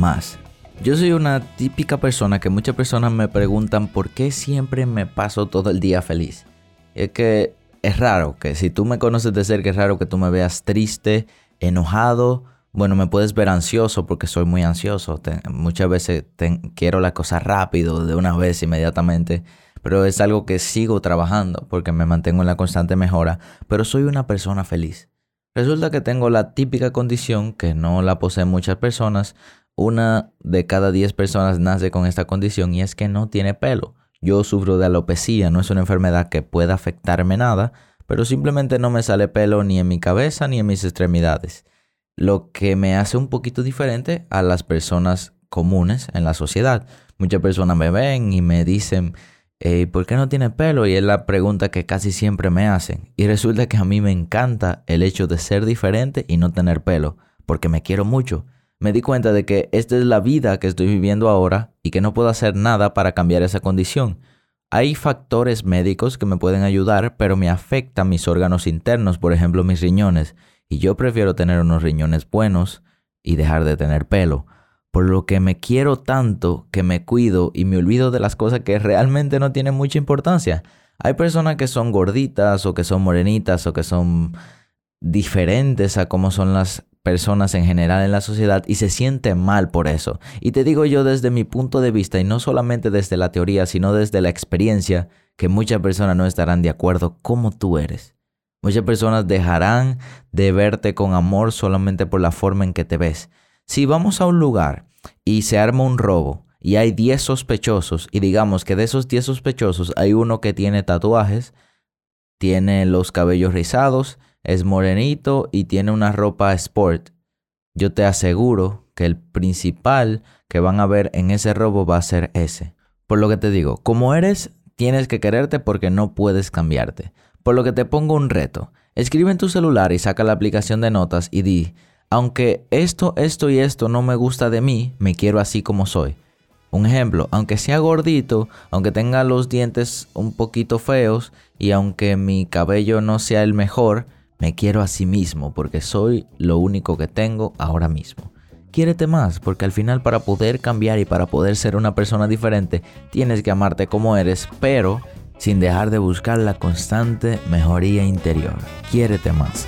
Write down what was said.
más. Yo soy una típica persona que muchas personas me preguntan por qué siempre me paso todo el día feliz. es que es raro que si tú me conoces de cerca es raro que tú me veas triste, enojado. Bueno, me puedes ver ansioso porque soy muy ansioso. muchas veces quiero la cosa rápido, de una vez, inmediatamente. Pero es algo que sigo trabajando porque me mantengo en la constante mejora. Pero soy una persona feliz. Resulta que tengo la típica condición que no la poseen muchas personas una de cada diez personas nace con esta condición y es que no tiene pelo. Yo sufro de alopecia, no es una enfermedad que pueda afectarme nada, pero simplemente no me sale pelo ni en mi cabeza ni en mis extremidades. Lo que me hace un poquito diferente a las personas comunes en la sociedad. Muchas personas me ven y me dicen, ¿por qué no tiene pelo? Y es la pregunta que casi siempre me hacen. Y resulta que a mí me encanta el hecho de ser diferente y no tener pelo, porque me quiero mucho me di cuenta de que esta es la vida que estoy viviendo ahora y que no puedo hacer nada para cambiar esa condición. Hay factores médicos que me pueden ayudar, pero me afectan mis órganos internos, por ejemplo mis riñones, y yo prefiero tener unos riñones buenos y dejar de tener pelo. Por lo que me quiero tanto que me cuido y me olvido de las cosas que realmente no tienen mucha importancia. Hay personas que son gorditas o que son morenitas o que son diferentes a cómo son las personas en general en la sociedad y se siente mal por eso. Y te digo yo desde mi punto de vista y no solamente desde la teoría, sino desde la experiencia, que muchas personas no estarán de acuerdo como tú eres. Muchas personas dejarán de verte con amor solamente por la forma en que te ves. Si vamos a un lugar y se arma un robo y hay 10 sospechosos y digamos que de esos 10 sospechosos hay uno que tiene tatuajes, tiene los cabellos rizados, es morenito y tiene una ropa sport, yo te aseguro que el principal que van a ver en ese robo va a ser ese. Por lo que te digo, como eres, tienes que quererte porque no puedes cambiarte. Por lo que te pongo un reto. Escribe en tu celular y saca la aplicación de notas y di, aunque esto, esto y esto no me gusta de mí, me quiero así como soy. Un ejemplo, aunque sea gordito, aunque tenga los dientes un poquito feos y aunque mi cabello no sea el mejor, me quiero a sí mismo porque soy lo único que tengo ahora mismo. Quiérete más porque al final para poder cambiar y para poder ser una persona diferente tienes que amarte como eres, pero sin dejar de buscar la constante mejoría interior. Quiérete más.